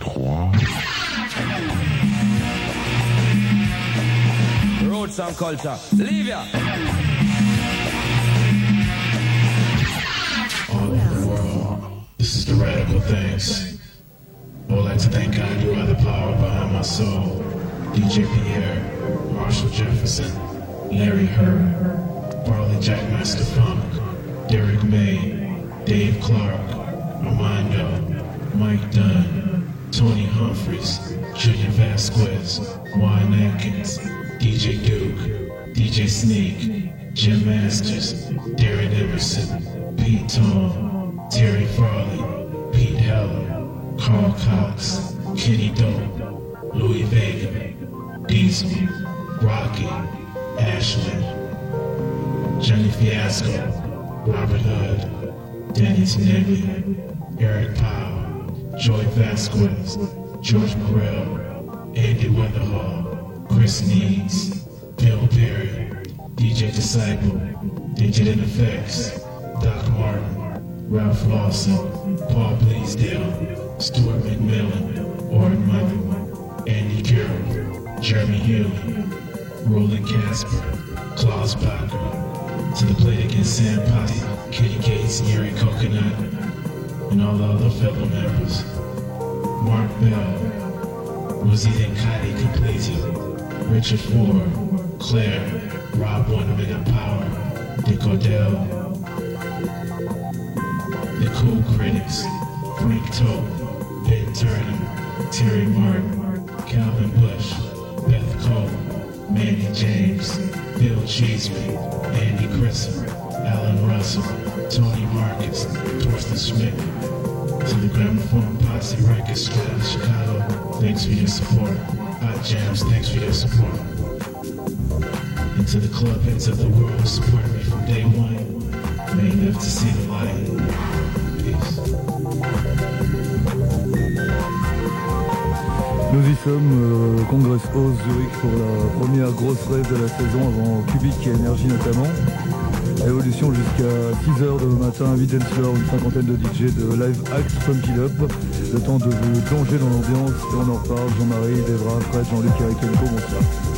3. Roots and culture. Livia. all over the world. This is the radical things. I would like to thank God you are the power behind my soul. DJ Pierre, Marshall Jefferson, Larry Hurd, Barley Jack Master Funk, Derek May, Dave Clark, Armando, Mike Dunn, Tony Humphreys, Junior Vasquez, Juan Atkins, DJ Duke, DJ Sneak, Jim Masters, Darren Emerson, Pete Tone, Terry Farley, Pete Heller, Carl Cox, Kenny Dope, Louis Vega, Diesel, Rocky, Ashley, Johnny Fiasco, Robert Hood, Danny Tenegli, Eric Powell, Joy Vasquez, George Morrell, Andy Weatherhall, Chris Needs, Bill Perry, DJ Disciple, Digital Effects, Doc Martin, Ralph Lawson, Paul Bleasdale, Stuart McMillan, Orrin Michael, Andy Carroll, Jeremy Healy, Roland Casper, Klaus Bacher, to the plate Against Sam Posse, Kenny Gates, Yuri Coconut, and all the other fellow members. Mark Bell, Rosita Kadi Complete, Richard Ford, Claire, Rob Wonderman and Power, Dick Odell, The Cool Critics, Frank Tope, Ben Turner, Terry Martin, Calvin Bush, Beth Cole, Manny James, Bill Cheeseman, Andy Grissom, Alan Russell, Tony Marcus, Torsten Schmidt, to the Gramophone Posse out of Chicago, thanks for your support. Hot Jams, thanks for your support. And to the club heads of the world who supported me from day one, may live to see the light. Peace. Nous y sommes, euh, Congress House Zurich pour la première grosse rêve de la saison avant Cubic et Energy notamment. Évolution jusqu'à 6h de matin, 8 dancers, une cinquantaine de DJ de live acts Pump It Up. Le temps de vous plonger dans l'ambiance on en reparle. Jean-Marie, Devra, Fred, Jean-Luc, Eric Enco, bonsoir.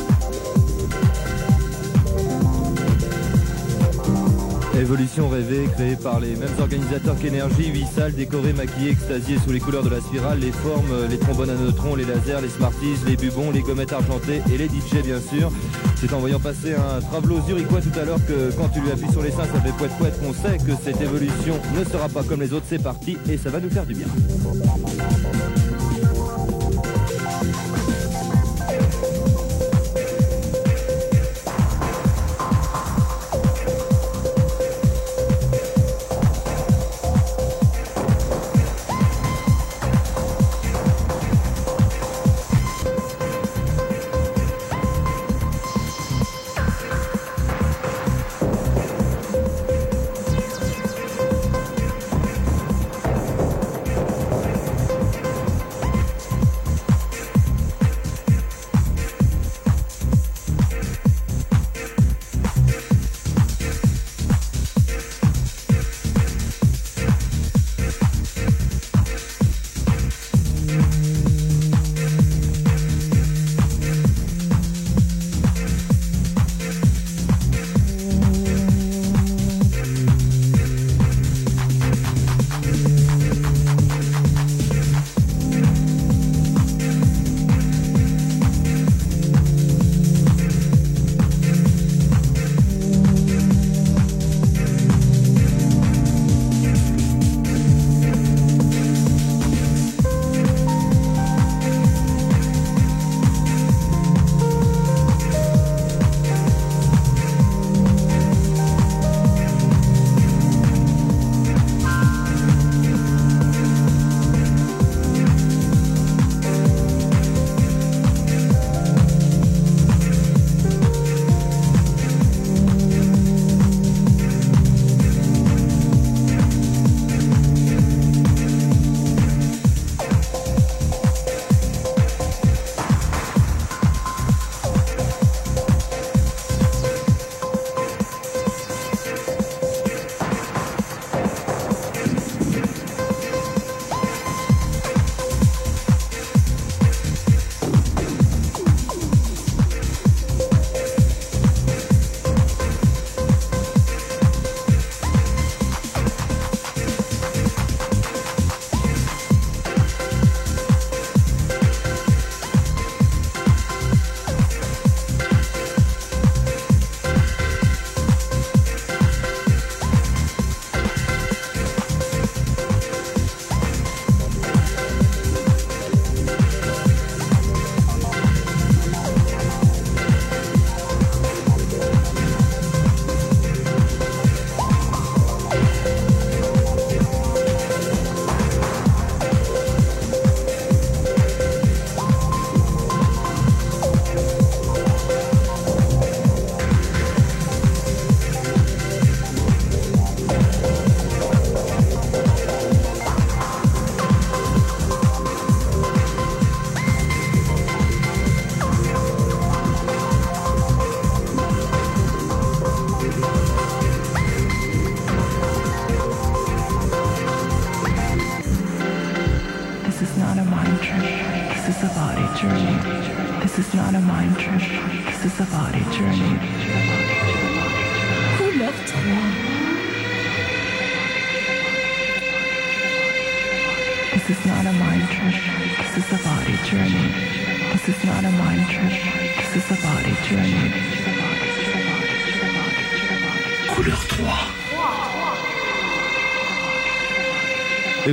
Évolution rêvée, créée par les mêmes organisateurs qu'Énergie, 8 salles décorées, maquillées, sous les couleurs de la spirale, les formes, les trombones à neutrons, les lasers, les smarties, les bubons, les gommettes argentées et les DJ bien sûr. C'est en voyant passer un Travelo zurichois tout à l'heure que quand tu lui appuies sur les seins, ça fait poète poète qu'on sait que cette évolution ne sera pas comme les autres, c'est parti et ça va nous faire du bien.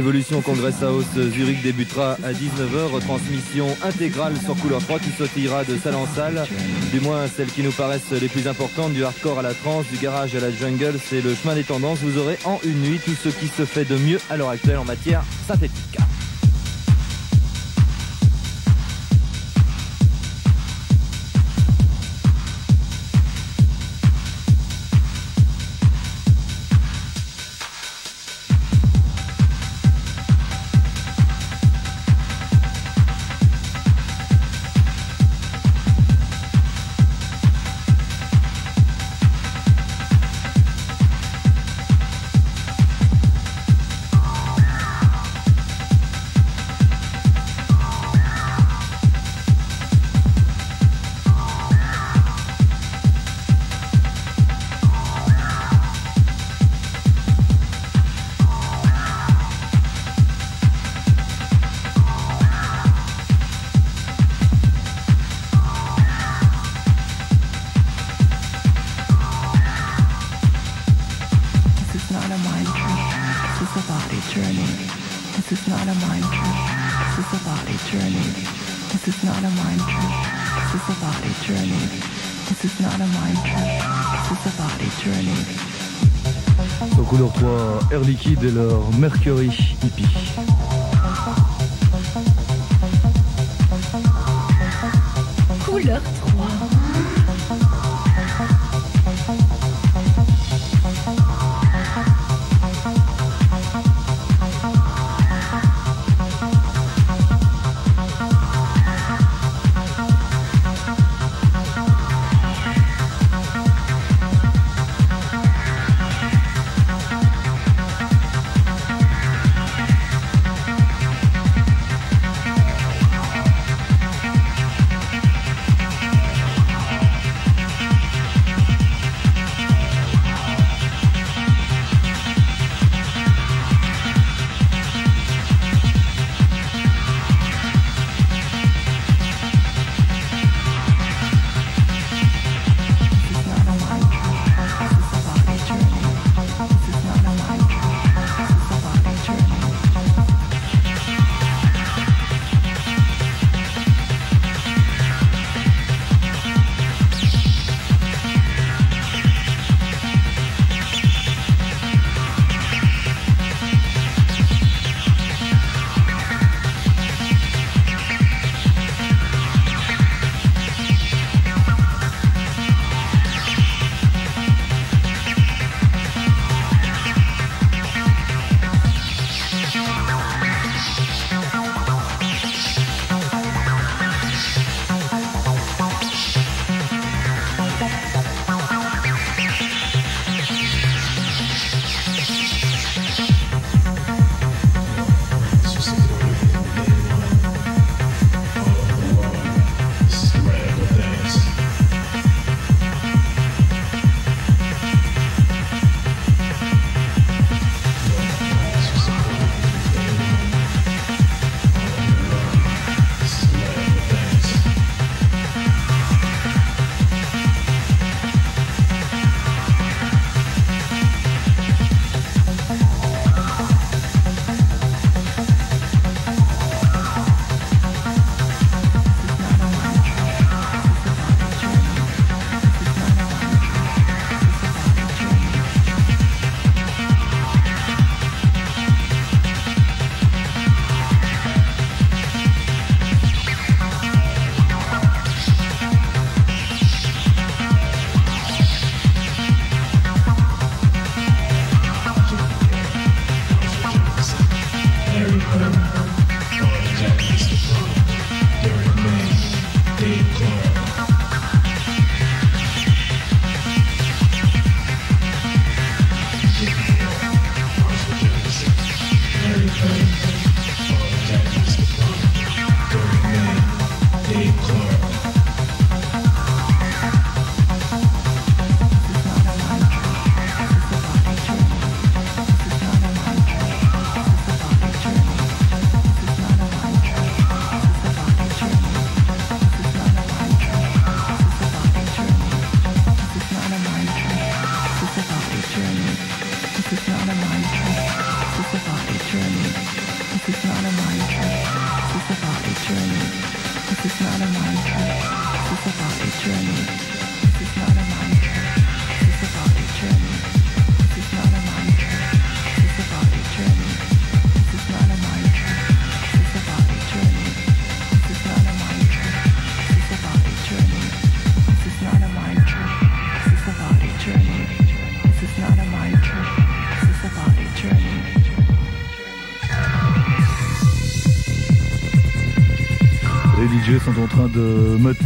Évolution Congress House Zurich débutera à 19h, retransmission intégrale sur Couleur 3 qui sautillera de salle en salle, du moins celles qui nous paraissent les plus importantes, du hardcore à la trance, du garage à la jungle, c'est le chemin des tendances, vous aurez en une nuit tout ce qui se fait de mieux à l'heure actuelle en matière synthétique. 3, Air Liquide et leur Mercury hippie.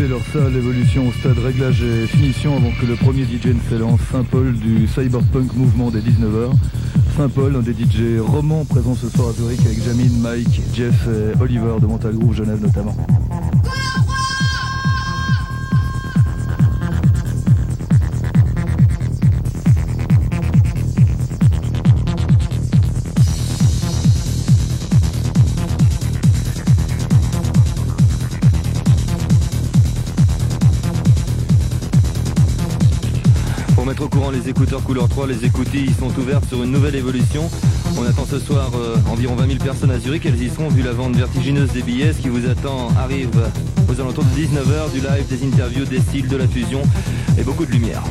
Mater leur salle évolution au stade réglage et finition avant que le premier DJ ne s'élance. Saint-Paul du Cyberpunk Mouvement des 19h. Saint-Paul, un des DJ romans présents ce soir à Zurich avec Jamine, Mike, Jeff et Oliver de Mental Genève notamment. Écouteurs couleur 3, les écoutilles sont ouvertes sur une nouvelle évolution. On attend ce soir euh, environ 20 000 personnes à Zurich. Elles y seront vu la vente vertigineuse des billets. Qui vous attend arrive aux alentours de 19h, du live, des interviews, des styles, de la fusion et beaucoup de lumière.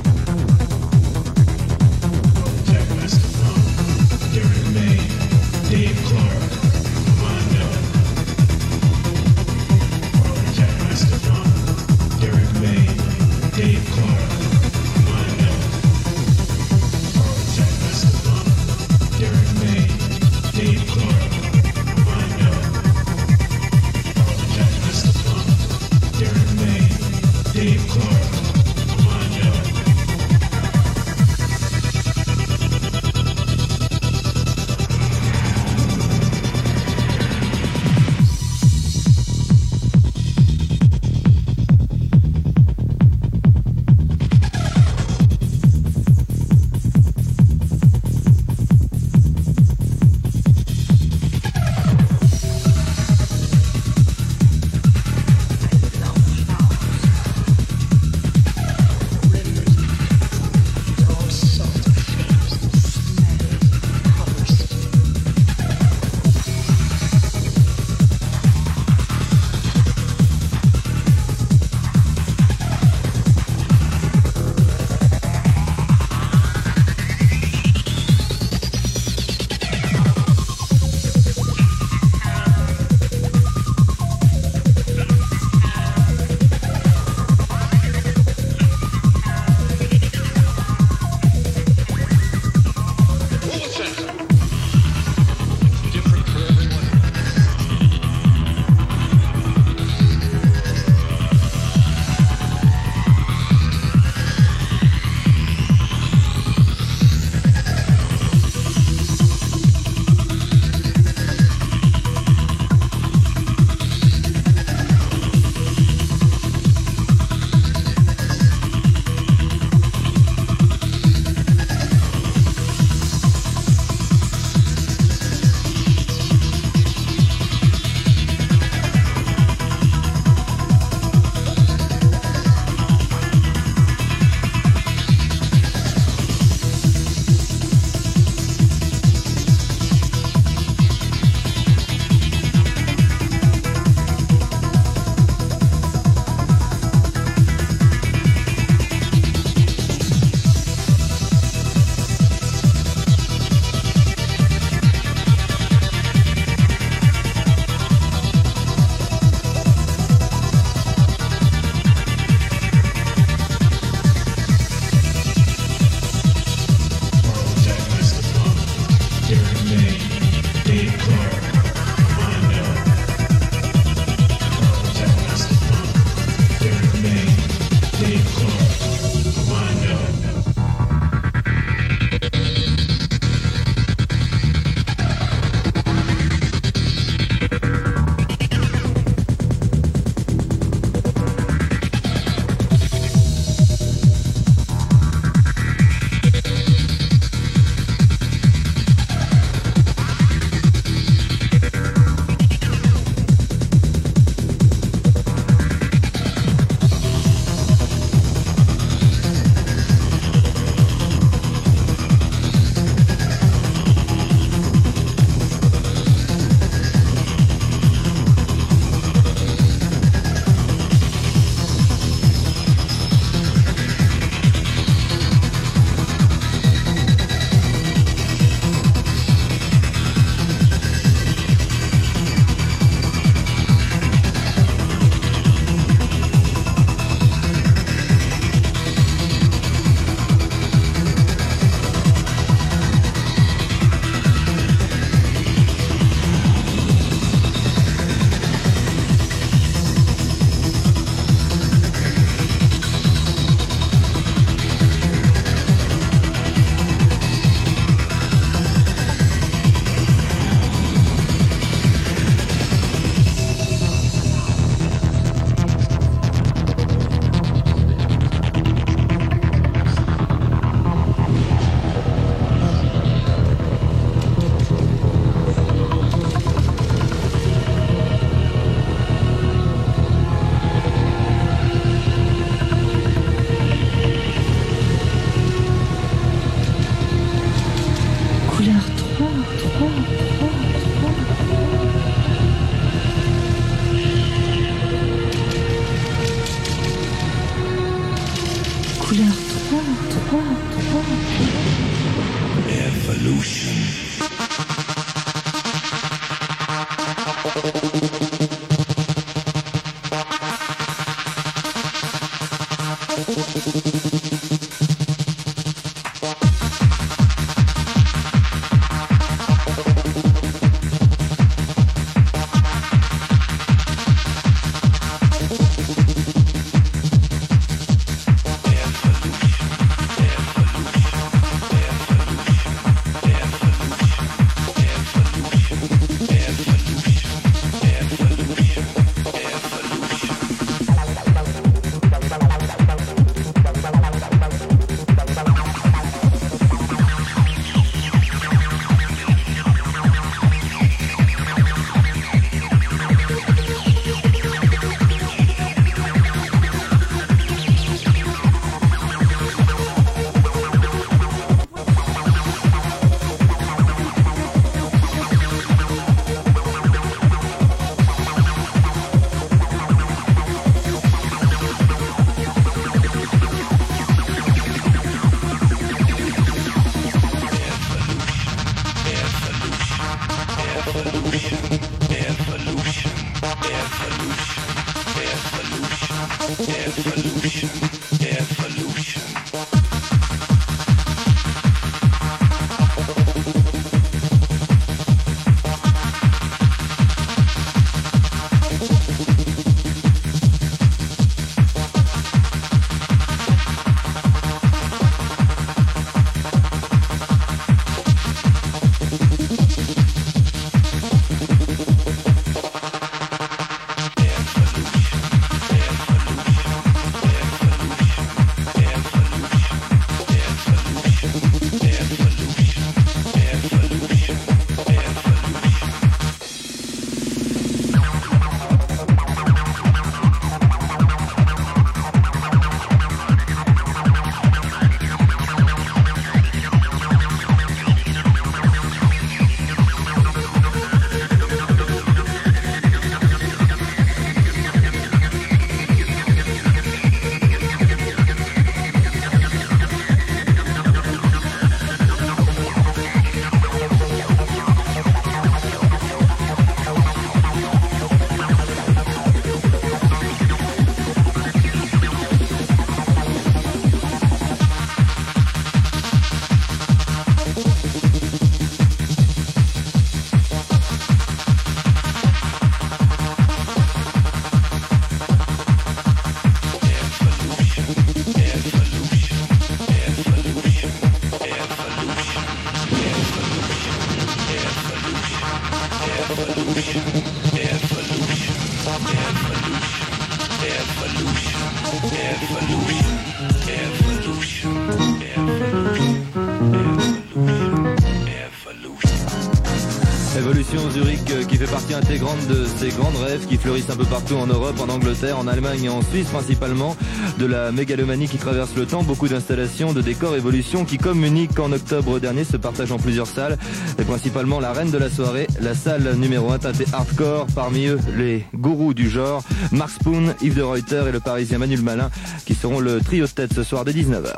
De ces grandes rêves qui fleurissent un peu partout en Europe, en Angleterre, en Allemagne et en Suisse principalement. De la mégalomanie qui traverse le temps, beaucoup d'installations, de décors, évolutions qui communiquent en octobre dernier se partagent en plusieurs salles, et principalement la reine de la soirée, la salle numéro 1 teintée hardcore, parmi eux les gourous du genre, Mark Spoon, Yves de Reuter et le parisien Manuel Malin, qui seront le trio tête ce soir dès 19h.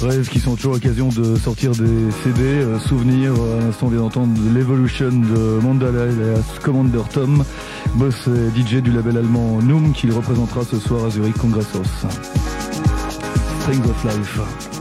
Rêves qui sont toujours l'occasion de sortir des CD, euh, souvenirs, à l'instant on vient d'entendre l'Evolution de Mandala et Commander Tom, boss et DJ du label allemand Noom qui représentera ce soir à Zurich Congressos. Strings of Life.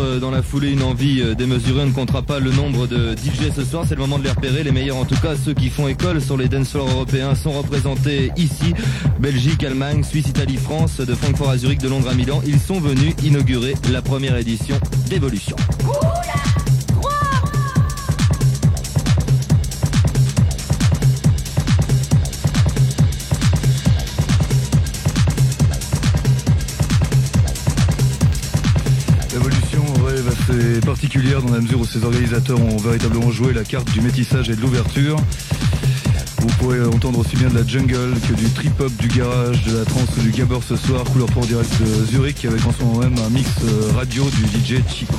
Mettre dans la foulée une envie démesurée. On ne comptera pas le nombre de DJ ce soir. C'est le moment de les repérer. Les meilleurs, en tout cas, ceux qui font école sur les dance européens sont représentés ici. Belgique, Allemagne, Suisse, Italie, France, de Francfort à Zurich, de Londres à Milan. Ils sont venus inaugurer la première édition d'Evolution. Assez particulière dans la mesure où ces organisateurs ont véritablement joué la carte du métissage et de l'ouverture. Vous pourrez entendre aussi bien de la jungle que du trip-hop, du garage, de la trance ou du gabber ce soir, couleur pour direct Zurich avec en ce moment même un mix euh, radio du DJ Chico.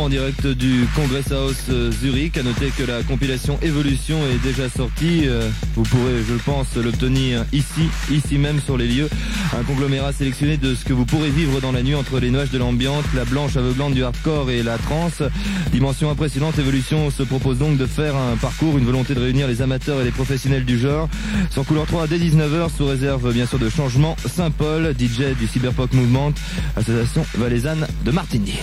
En direct du Congress House euh, Zurich. À noter que la compilation Évolution est déjà sortie. Euh, vous pourrez, je pense, l'obtenir ici, ici même sur les lieux. Un conglomérat sélectionné de ce que vous pourrez vivre dans la nuit entre les nuages de l'ambiance, la blanche aveuglante du hardcore et la trance. Dimension impressionnante, Évolution se propose donc de faire un parcours, une volonté de réunir les amateurs et les professionnels du genre. Sur couleur 3 dès 19h, sous réserve bien sûr de changement. Saint-Paul, DJ du Cyberpunk Movement, association valaisanne de Martigny.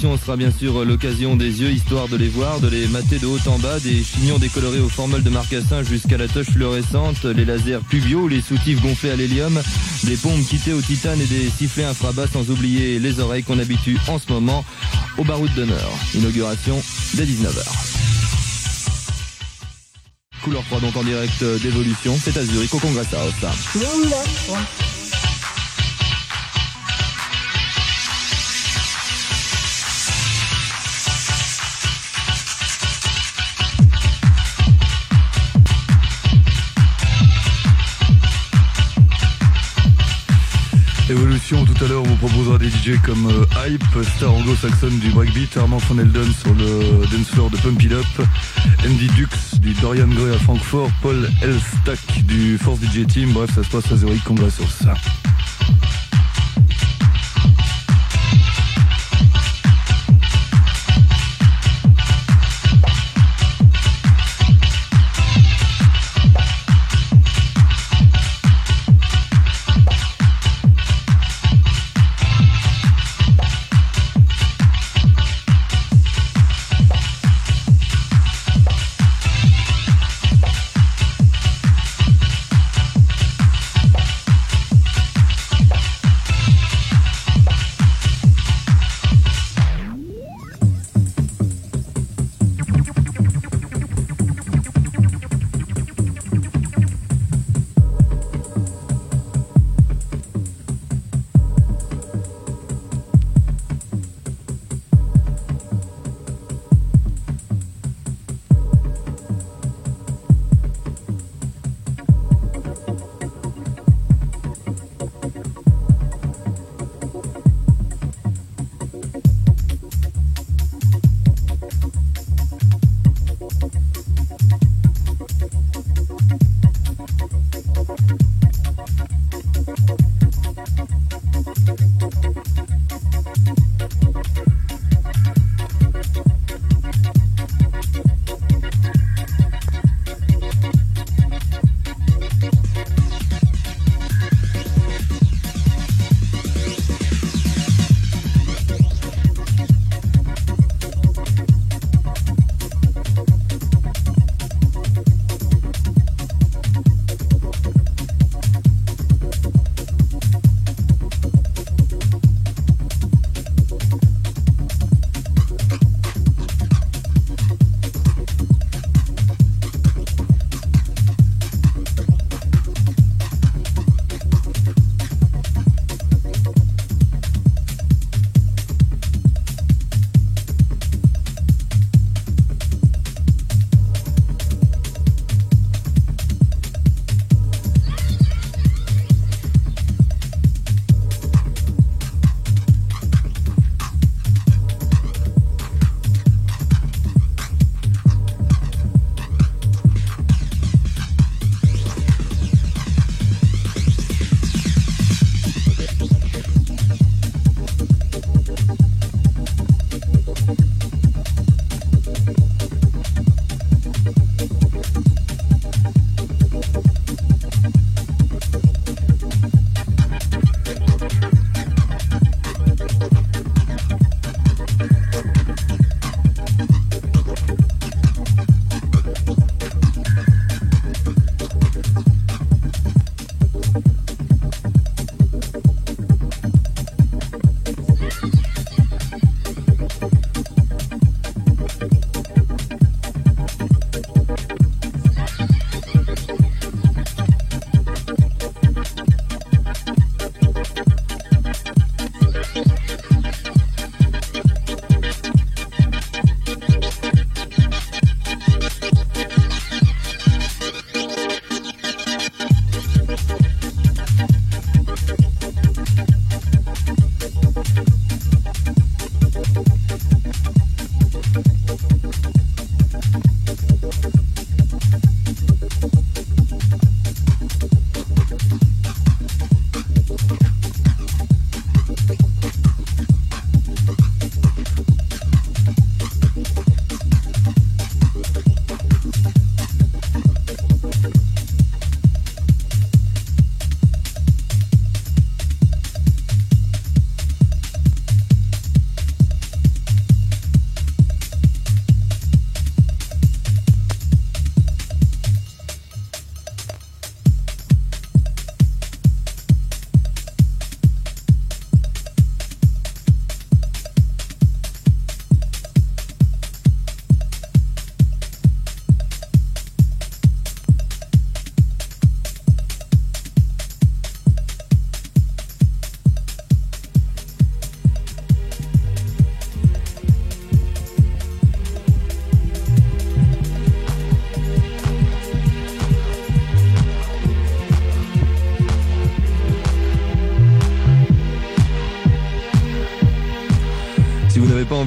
Évolution sera bien sûr l'occasion des yeux, histoire de les voir, de les mater de haut en bas, des chignons décolorés aux formules de marcassin jusqu'à la touche fluorescente, les lasers pluvio, les soutifs gonflés à l'hélium, des pompes quittées au titane et des sifflets infrabas, sans oublier les oreilles qu'on habitue en ce moment au baroud d'honneur. Inauguration dès 19h. Couleur 3 donc en direct d'évolution, c'est à Zurich au Congress House. Tout à l'heure, on vous proposera des DJ comme euh, Hype, Star Anglo-Saxon du breakbeat, Armand Van Elden sur le dance floor de Pump It Up, Andy Dux du Dorian Gray à Francfort, Paul Elstack du Force DJ Team, bref, ça se passe à Zurich Congressos.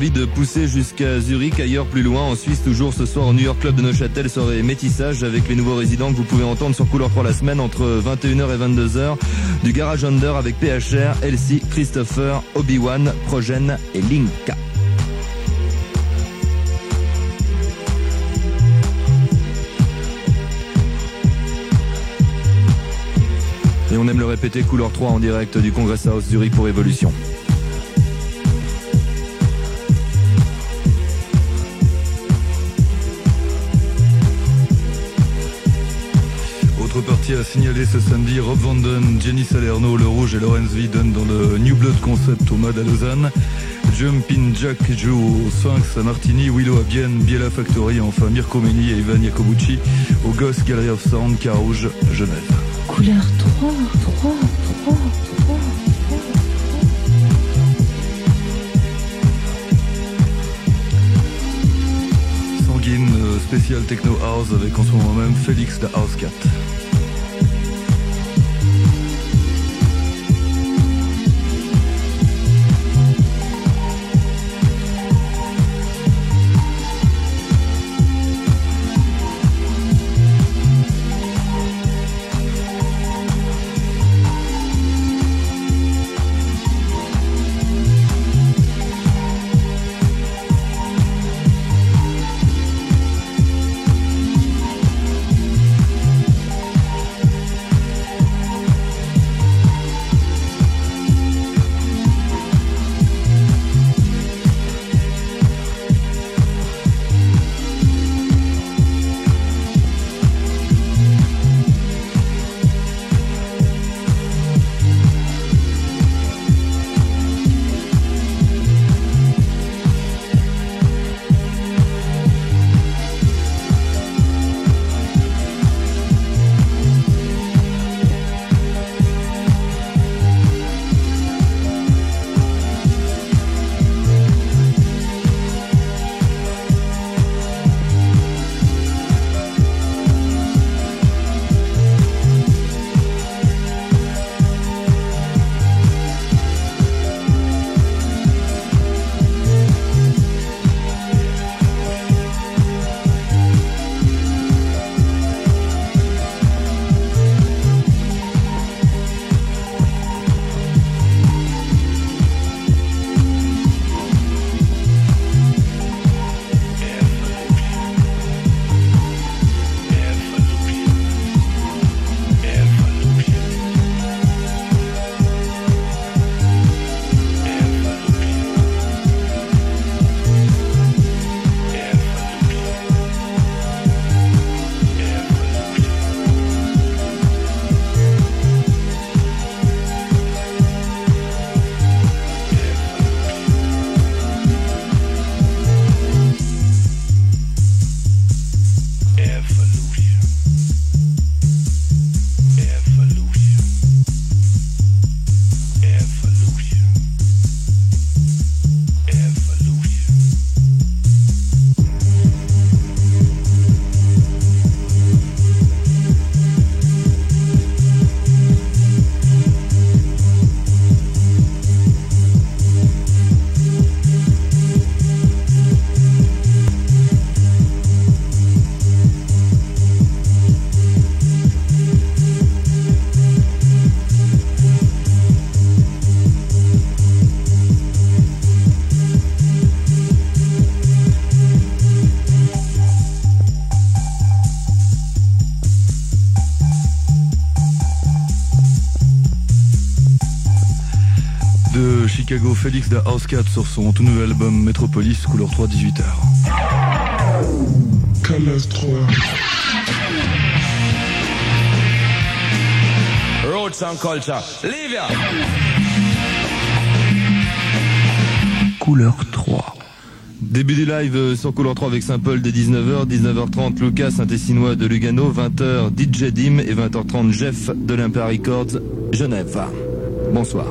Envie de pousser jusqu'à Zurich, ailleurs plus loin, en Suisse toujours ce soir au New York Club de Neuchâtel, soirée métissage avec les nouveaux résidents que vous pouvez entendre sur Couleur pour la semaine entre 21h et 22h du Garage Under avec PHR, Elsie, Christopher, Obi-Wan, Progen et Linka. Et on aime le répéter, couleur 3 en direct du Congress House Zurich pour Évolution. À signaler ce samedi, Rob Vanden, Jenny Salerno, Le Rouge et Lorenz Widen dans le New Blood Concept au MAD à Lausanne. Jumpin Jack joue au Sphinx à Martini, Willow à Bienne, Biela Factory, enfin Mirko Meni et Ivan Jacobucci au Goss Gallery of Sound, Carouge, Genève. Couleur 3, 3, 3, 3. Sanguine, euh, spécial Techno House avec en ce moment même Félix the House Cat. Félix da House Cat sur son tout nouvel album Metropolis, couleur 3, 18h. Colors 3. Roots and culture. Livia. Couleur 3. Début du live sur Couleur 3 avec Saint-Paul dès 19h, 19h30 Lucas Saint-Tessinois de Lugano, 20h DJ Dim et 20h30 Jeff de l'Impar Records, Genève. Bonsoir.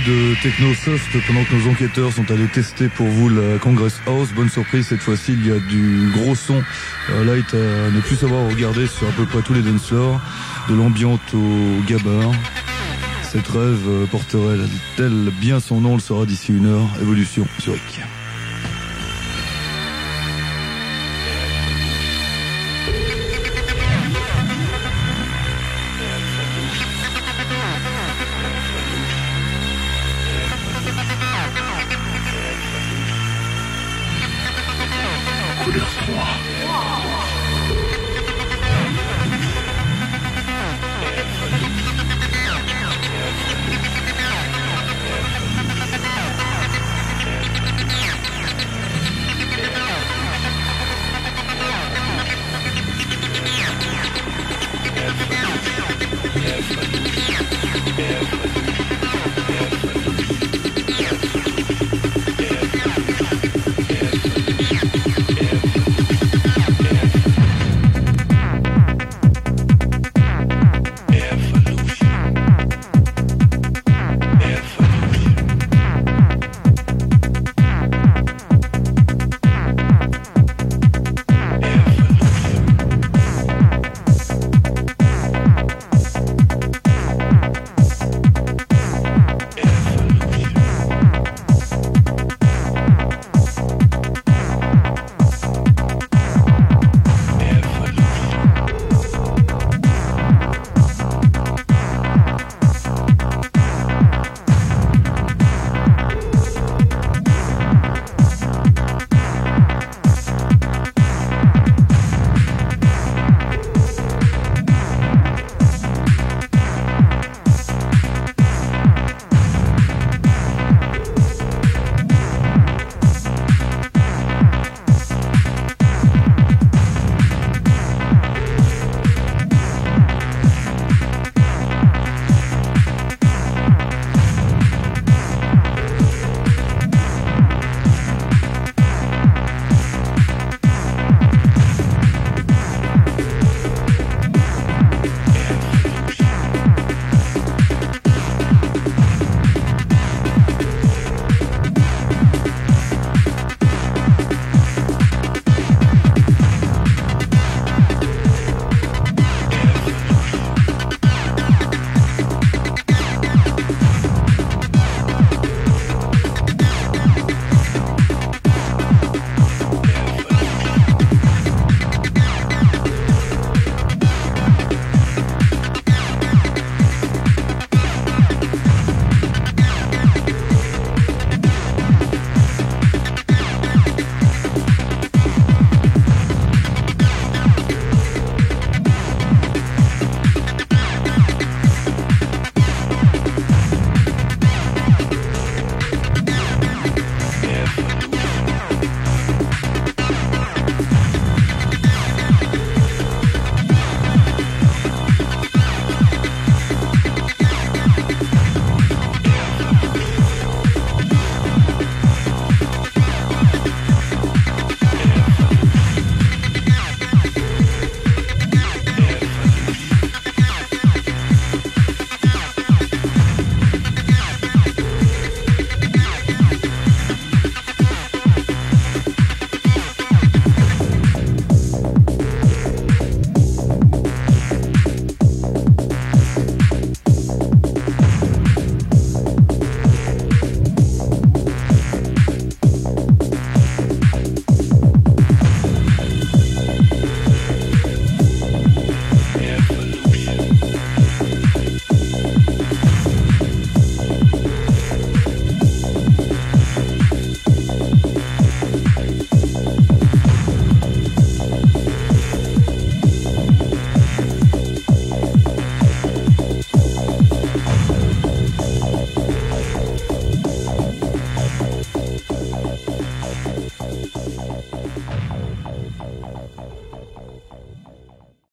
De techno soft pendant que nos enquêteurs sont allés tester pour vous la Congress House. Bonne surprise, cette fois-ci, il y a du gros son euh, light à ne plus savoir regarder sur à peu près tous les dance floors, de l'ambiante au gabar. Cette rêve euh, porterait-elle bien son nom, le sera d'ici une heure. Évolution sur Rick.